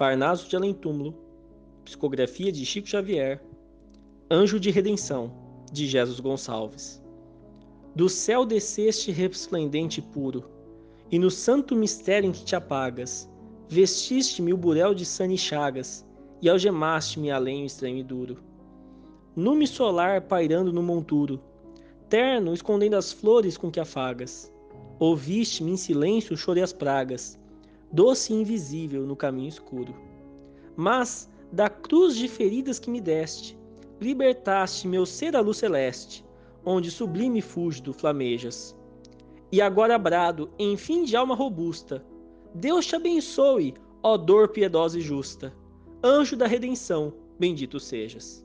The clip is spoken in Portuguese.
Parnaso de Além Túmulo, psicografia de Chico Xavier, Anjo de Redenção, de Jesus Gonçalves. Do céu desceste resplendente e puro, e no santo mistério em que te apagas, vestiste-me o burel de sane chagas, e algemaste-me além o estranho e duro. Nume solar pairando no monturo, terno escondendo as flores com que afagas, ouviste-me em silêncio chorei as pragas, doce e invisível no caminho escuro. Mas, da cruz de feridas que me deste, libertaste meu ser à luz celeste, onde sublime fúgido flamejas. E agora brado, em fim de alma robusta, Deus te abençoe, ó dor piedosa e justa, anjo da redenção, bendito sejas.